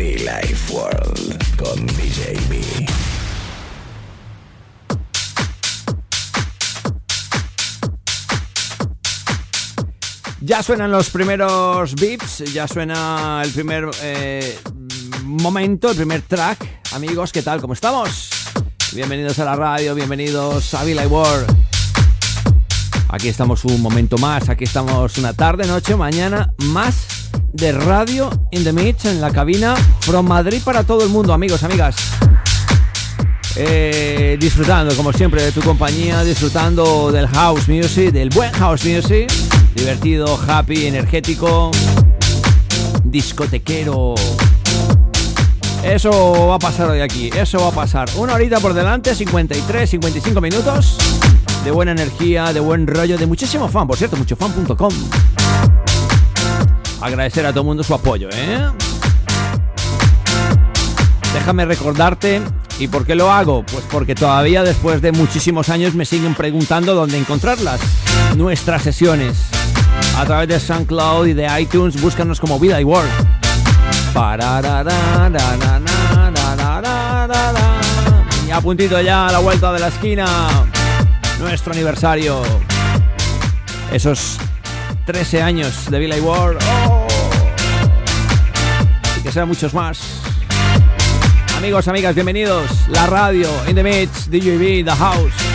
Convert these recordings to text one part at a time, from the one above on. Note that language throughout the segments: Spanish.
Be Life World con DJ B. Ya suenan los primeros beats, ya suena el primer eh, momento, el primer track. Amigos, ¿qué tal? ¿Cómo estamos? Bienvenidos a la radio, bienvenidos a Villa World. Aquí estamos un momento más, aquí estamos una tarde, noche, mañana, más de radio in the mix en la cabina from Madrid para todo el mundo, amigos, amigas. Eh, disfrutando, como siempre, de tu compañía, disfrutando del house music, del buen house music, divertido, happy, energético, discotequero. Eso va a pasar hoy aquí, eso va a pasar. Una horita por delante, 53, 55 minutos de buena energía, de buen rollo, de muchísimo fan, por cierto, muchofan.com. Agradecer a todo el mundo su apoyo, ¿eh? Déjame recordarte, ¿y por qué lo hago? Pues porque todavía después de muchísimos años me siguen preguntando dónde encontrarlas. Nuestras sesiones. A través de SoundCloud y de iTunes, búscanos como Vida y World. Y a puntito ya a la vuelta de la esquina nuestro aniversario. Esos 13 años de Billy Ward. ¡Oh! Y que sean muchos más. Amigos, amigas, bienvenidos. La radio, In the Mix, DJB, The House.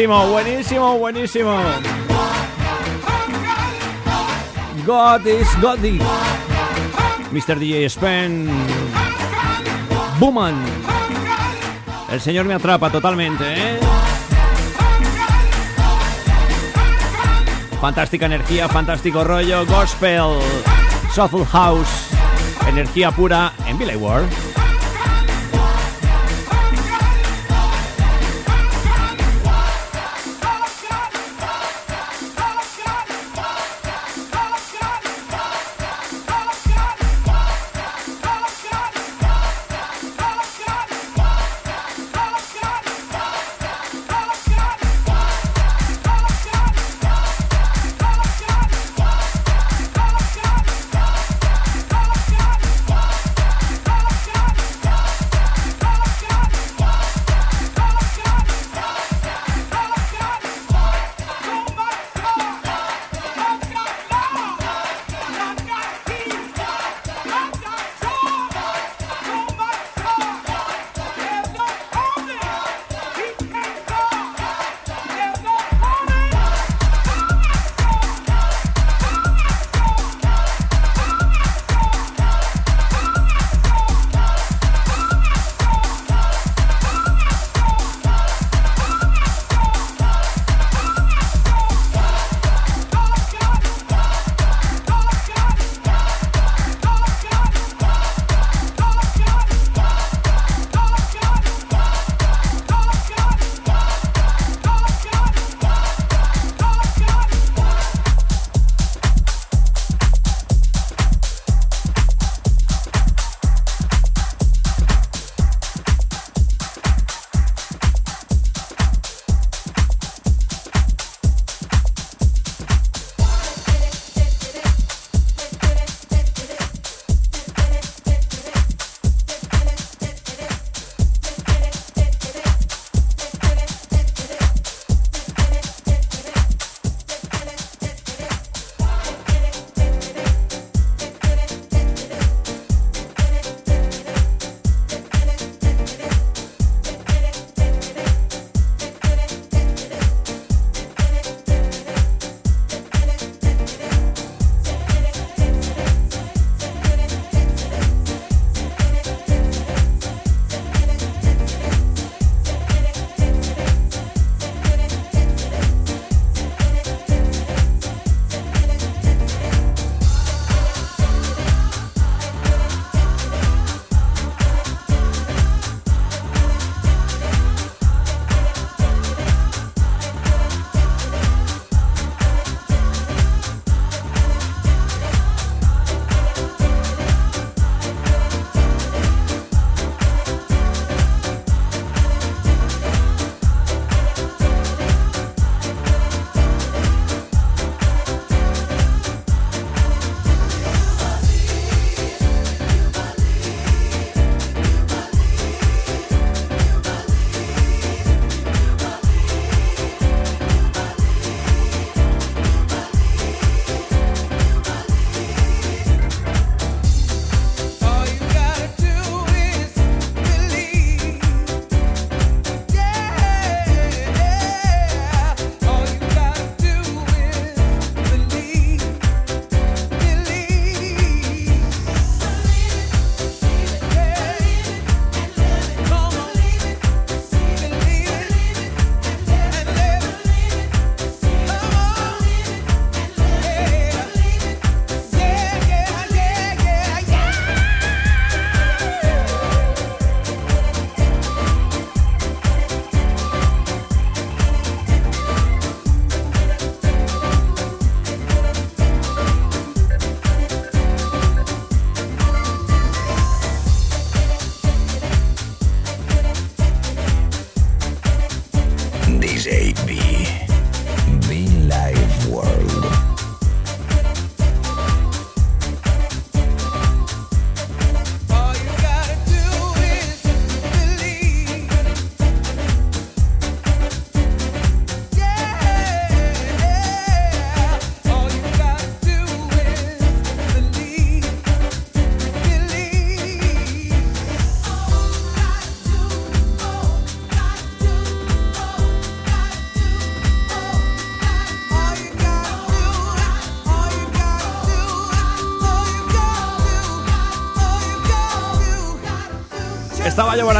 Buenísimo, buenísimo, buenísimo. God is Goddy. Mr. DJ Spen. Booman. El señor me atrapa totalmente, ¿eh? Fantástica energía, fantástico rollo, gospel, soulful house, energía pura en Billy World.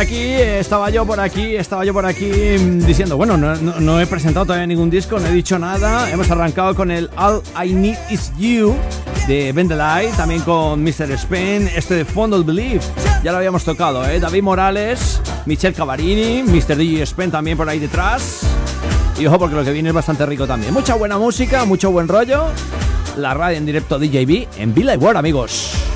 Aquí, estaba yo por aquí, estaba yo por aquí mm, diciendo, bueno, no, he presentado todavía ningún disco, no he dicho nada. Hemos arrancado con el All I Need Is You de Vendelay, también con Mr. Spain, este de Fondle Believe, ya lo habíamos tocado, ¿eh? David Morales, Michelle Cavarini, Mr. DJ Spain también por ahí detrás. Y ojo porque lo que viene es bastante rico también. Mucha buena música, mucho buen rollo. La radio en directo DJB en Villa World, amigos.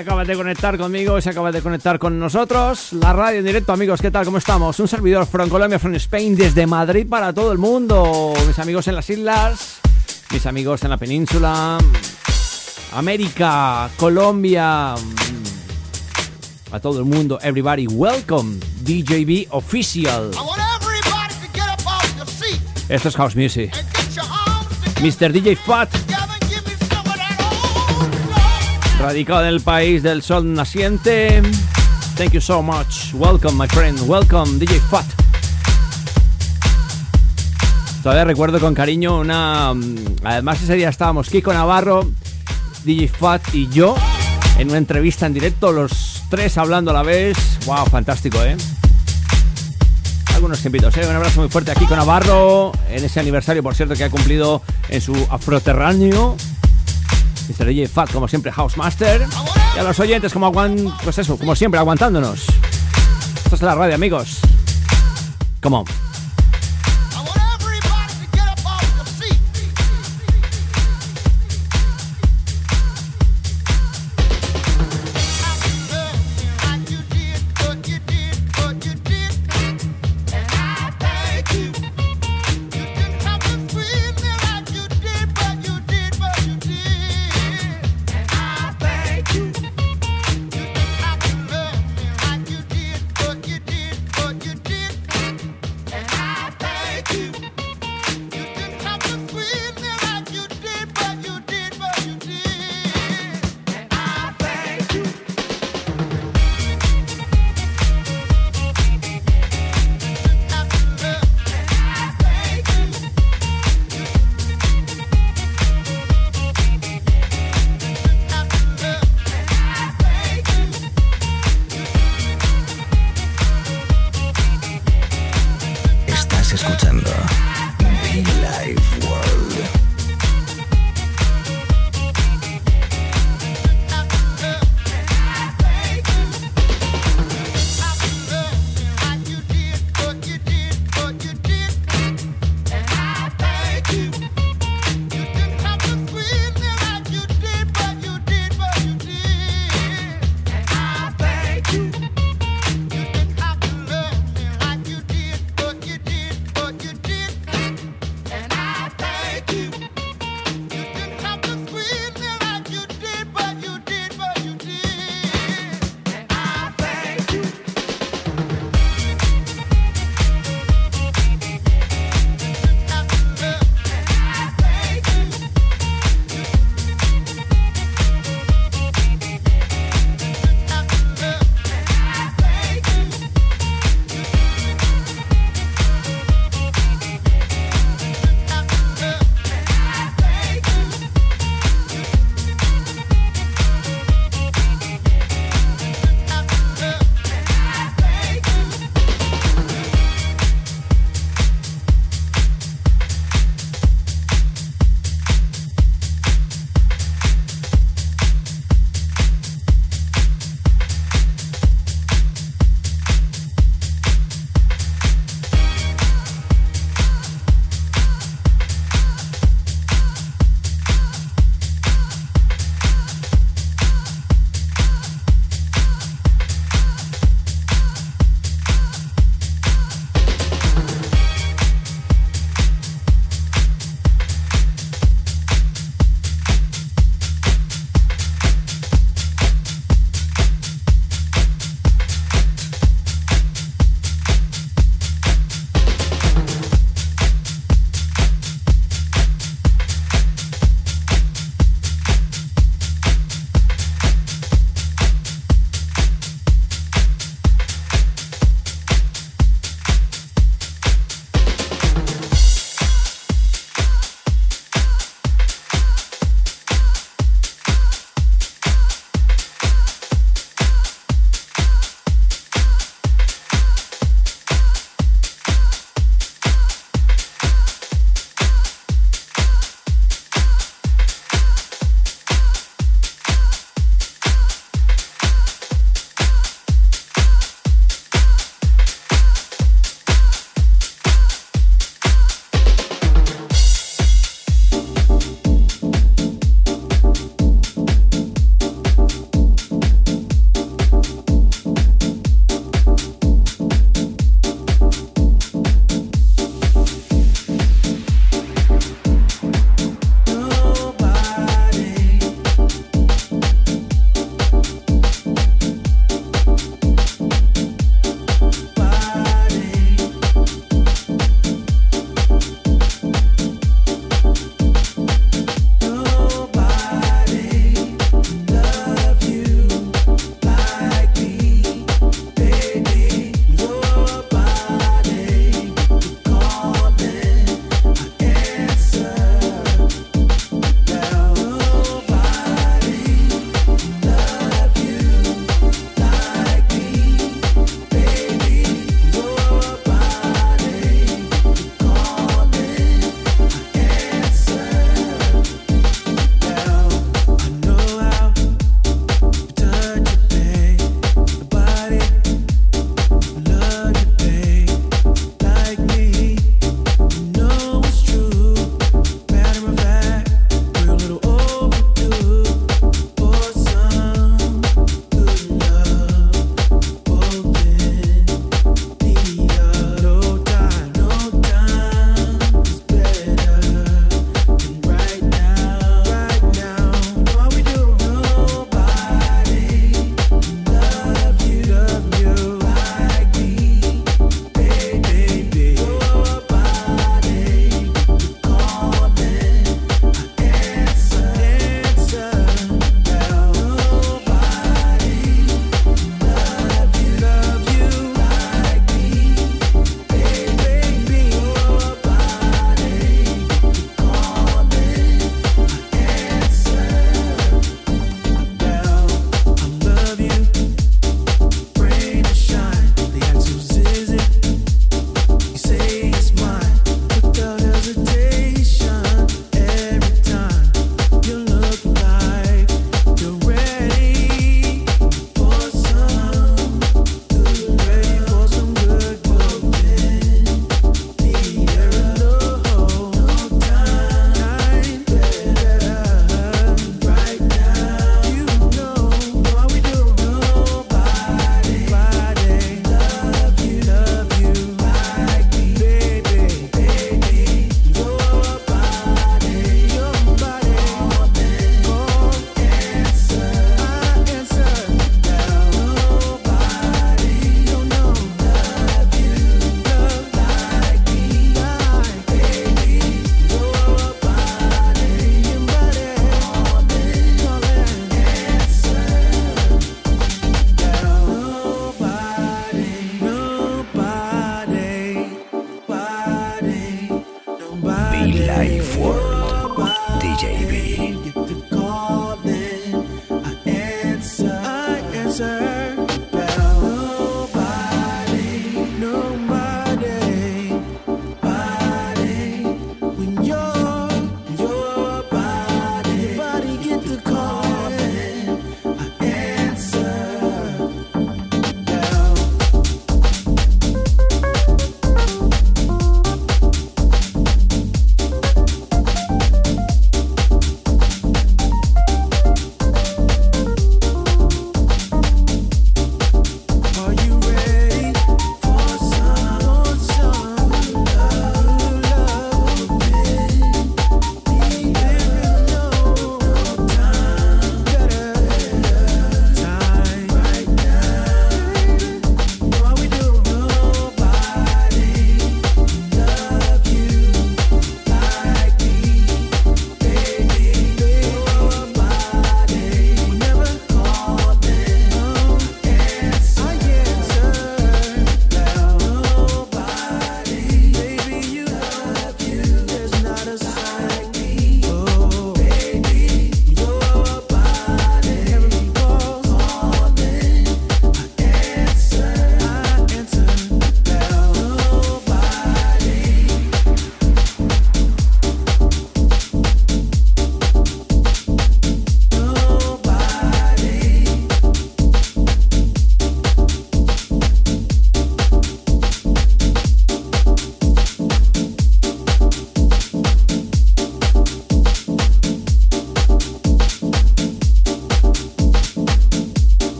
Acabas de conectar conmigo, se acaba de conectar con nosotros. La radio en directo, amigos, ¿qué tal? ¿Cómo estamos? Un servidor from Colombia, from Spain, desde Madrid para todo el mundo. Mis amigos en las islas, mis amigos en la península, América, Colombia, a todo el mundo. Everybody, welcome, DJB Official. Esto es House Music. Mr. DJ Fat radicado en el país del sol naciente. Thank you so much. Welcome, my friend. Welcome, DJ Fat. Todavía recuerdo con cariño una. Mm, además, ese día estábamos Kiko Navarro, DJ Fat y yo en una entrevista en directo, los tres hablando a la vez. ¡Wow! Fantástico, ¿eh? Algunos tiempitos, ¿eh? Un abrazo muy fuerte a Kiko Navarro en ese aniversario, por cierto, que ha cumplido en su afroterráneo. Mr. DJ Fat, como siempre, Housemaster. Y a los oyentes, como aguan, pues eso, como siempre, aguantándonos. Esto es la radio, amigos. Come on.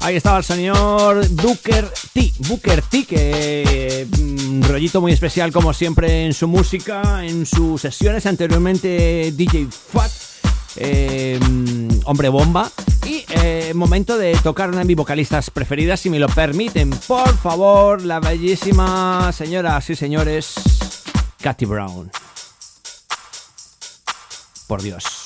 Ahí estaba el señor Booker T. Booker T, que mm, rollito muy especial como siempre en su música, en sus sesiones. Anteriormente DJ Fat, eh, hombre bomba. Y eh, momento de tocar una de mis vocalistas preferidas, si me lo permiten. Por favor, la bellísima señora, sí señores, Katy Brown. Por Dios.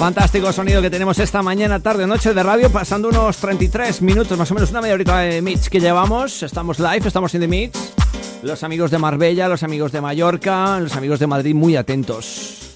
Fantástico sonido que tenemos esta mañana, tarde, noche de radio, pasando unos 33 minutos, más o menos una media horita de mix que llevamos. Estamos live, estamos en The Mix. Los amigos de Marbella, los amigos de Mallorca, los amigos de Madrid muy atentos.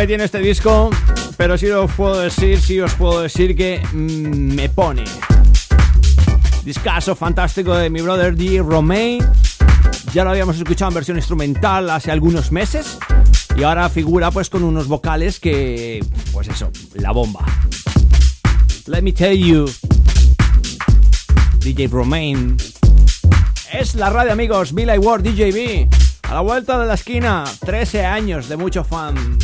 Que tiene este disco, pero sí os puedo decir, sí os puedo decir que mm, me pone. Discaso fantástico de mi brother D. Romain. Ya lo habíamos escuchado en versión instrumental hace algunos meses. Y ahora figura pues con unos vocales que, pues eso, la bomba. Let me tell you, DJ Romain. Es la radio amigos, Billy Ward, DJB. A la vuelta de la esquina, 13 años de mucho fan.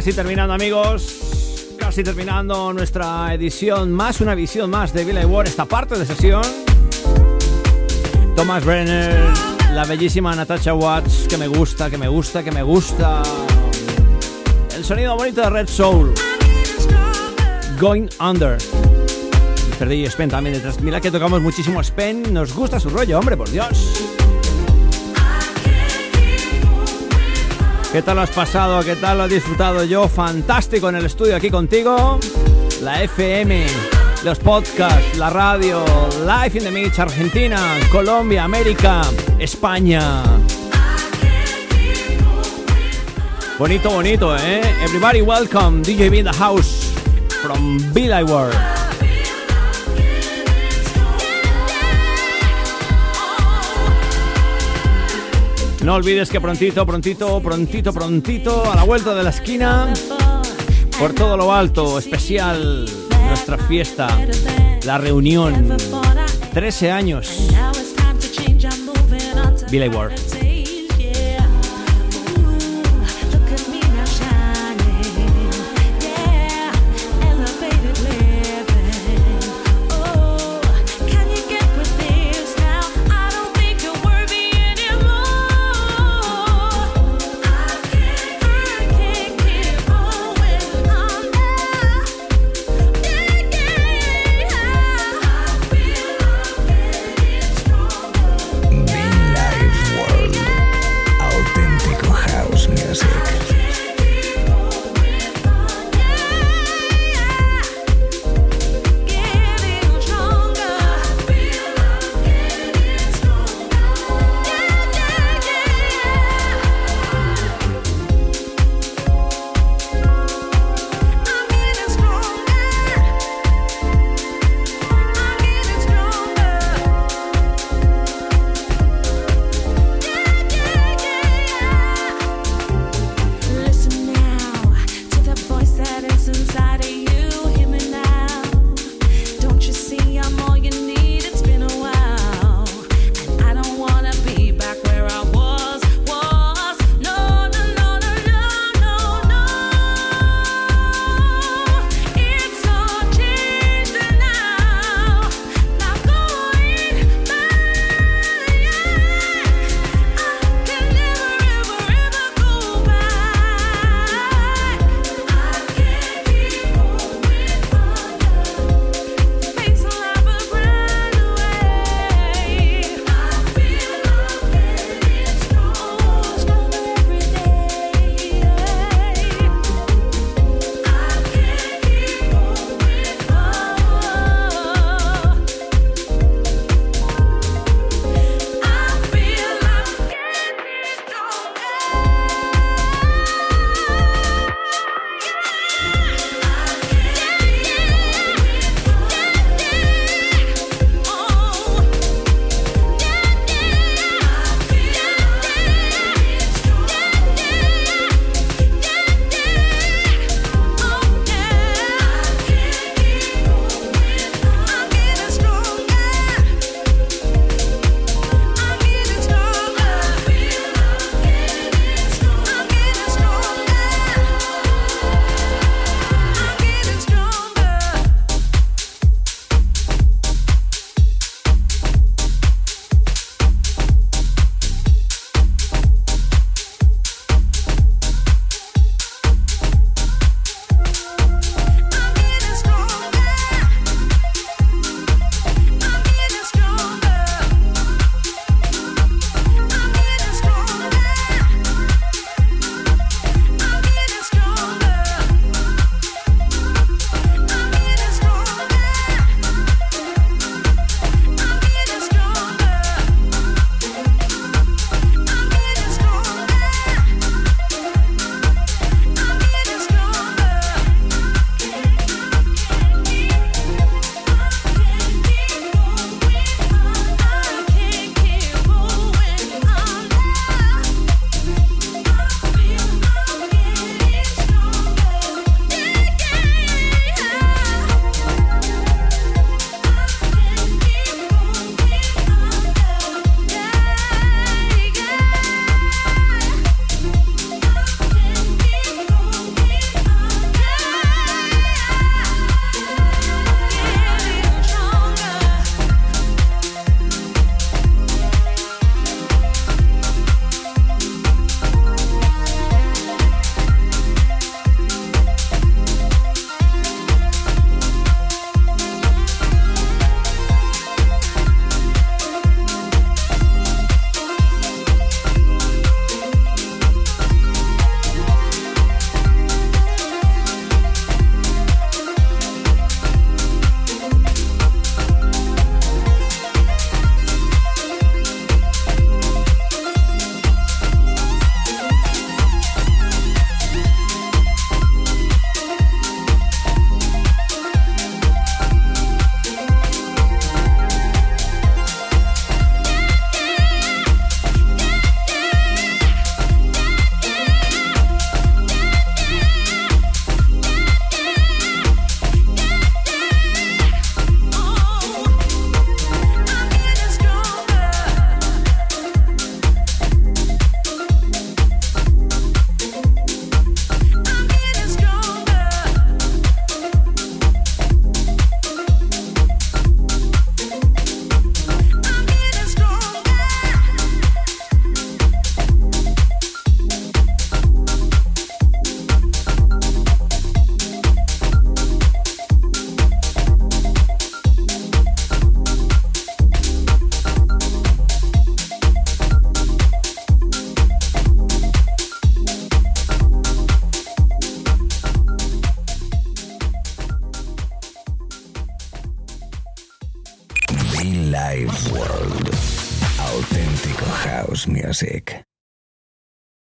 Casi terminando amigos, casi terminando nuestra edición más, una visión más de Billy Ward, esta parte de sesión. Thomas Brenner, la bellísima Natasha Watts, que me gusta, que me gusta, que me gusta. El sonido bonito de Red Soul. Going Under. Mr. DJ Spen también detrás. Mira que tocamos muchísimo Spen. Nos gusta su rollo, hombre, por Dios. ¿Qué tal lo has pasado? ¿Qué tal lo has disfrutado? Yo fantástico en el estudio aquí contigo. La FM, los podcasts, la radio, Live in the Mix, Argentina, Colombia, América, España. Bonito, bonito, ¿eh? Everybody welcome, DJ in the house from Billy World. No olvides que prontito, prontito, prontito, prontito, a la vuelta de la esquina, por todo lo alto, especial, nuestra fiesta, la reunión, 13 años, Billy Ward.